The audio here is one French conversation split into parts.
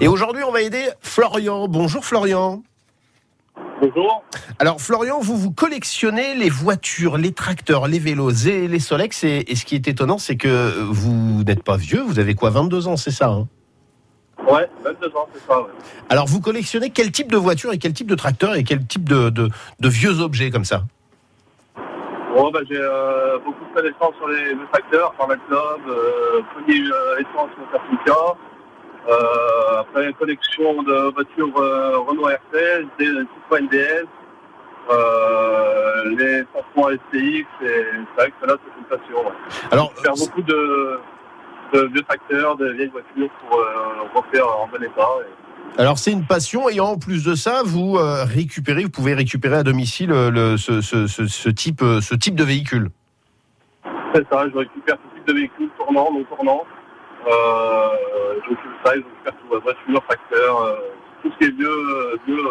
Et aujourd'hui, on va aider Florian. Bonjour Florian. Bonjour. Alors Florian, vous vous collectionnez les voitures, les tracteurs, les vélos et les Solex. Et, et ce qui est étonnant, c'est que vous n'êtes pas vieux. Vous avez quoi 22 ans, c'est ça hein? Ouais, 22 ans, c'est ça. Ouais. Alors vous collectionnez quel type de voiture et quel type de tracteur et quel type de, de, de vieux objets comme ça? Bon, bah, j'ai euh, beaucoup de connaissances sur les, les tracteurs, par club, euh, premier euh, essence Motortica. Euh, après, une collection de voitures euh, Renault des Citroën DS, euh, les 500 STX, et c'est vrai que là, c'est une passion. Ouais. Alors, Faire beaucoup de, de vieux tracteurs, de vieilles voitures pour euh, refaire en bon état. Et... alors c'est une passion et en plus de ça, vous euh, récupérez, vous pouvez récupérer à domicile le, ce, ce, ce, ce type, ce type de véhicule. C'est ça, je récupère tout type de véhicules, tournants, non tournants. Euh, ça, je récupère tout, euh, voiture, tracteur, euh, tout ce qui est vieux, vieux,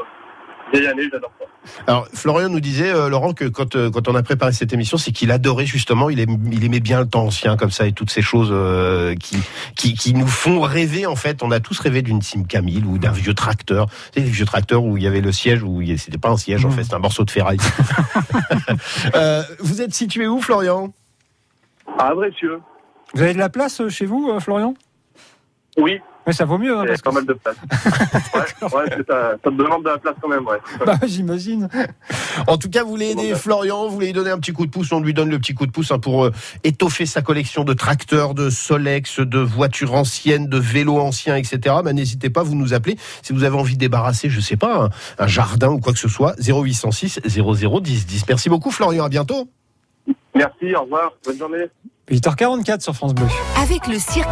vieille année, j'adore ça. Alors Florian nous disait, euh, Laurent, que quand, euh, quand on a préparé cette émission, c'est qu'il adorait justement, il, aimait bien le temps ancien comme ça et toutes ces choses euh, qui, qui, qui nous font rêver en fait. On a tous rêvé d'une Simca 1000 ou d'un vieux tracteur. C'est des vieux tracteurs où il y avait le siège, où c'était pas un siège en Mmh. fait, c'était un morceau de ferraille. Euh, vous êtes situé où Florian? Ah, Brécieux Vous avez de la place chez vous, euh, Florian? Oui, Mais ça vaut mieux, hein, parce pas que mal de place. ouais, ouais ça, ça te demande de la place quand même, ouais. bah, j'imagine. En tout cas, vous voulez aider Florian, vous voulez lui donner un petit coup de pouce, on lui donne le petit coup de pouce hein, pour euh, étoffer sa collection de tracteurs, de Solex, de voitures anciennes, de vélos anciens, etc. Bah, N'hésitez pas, vous nous appelez. Si vous avez envie de débarrasser, je sais pas, un, un jardin ou quoi que ce soit, 0806 00 10 10. Merci beaucoup Florian, à bientôt. Merci, au revoir, bonne journée. 8h44 sur France Bleu. Avec le cirque